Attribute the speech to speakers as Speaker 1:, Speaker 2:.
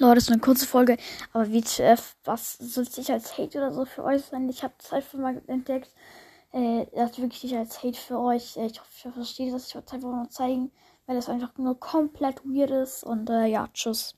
Speaker 1: Leute, das ist eine kurze Folge, aber WTF, was soll ich als Hate oder so für euch sein? Ich habe das einfach mal entdeckt. Äh, das ist wirklich nicht als Hate für euch. Äh, ich hoffe, ihr versteht das. Ich wollte es einfach nur zeigen, weil das einfach nur komplett weird ist. Und äh, ja, tschüss.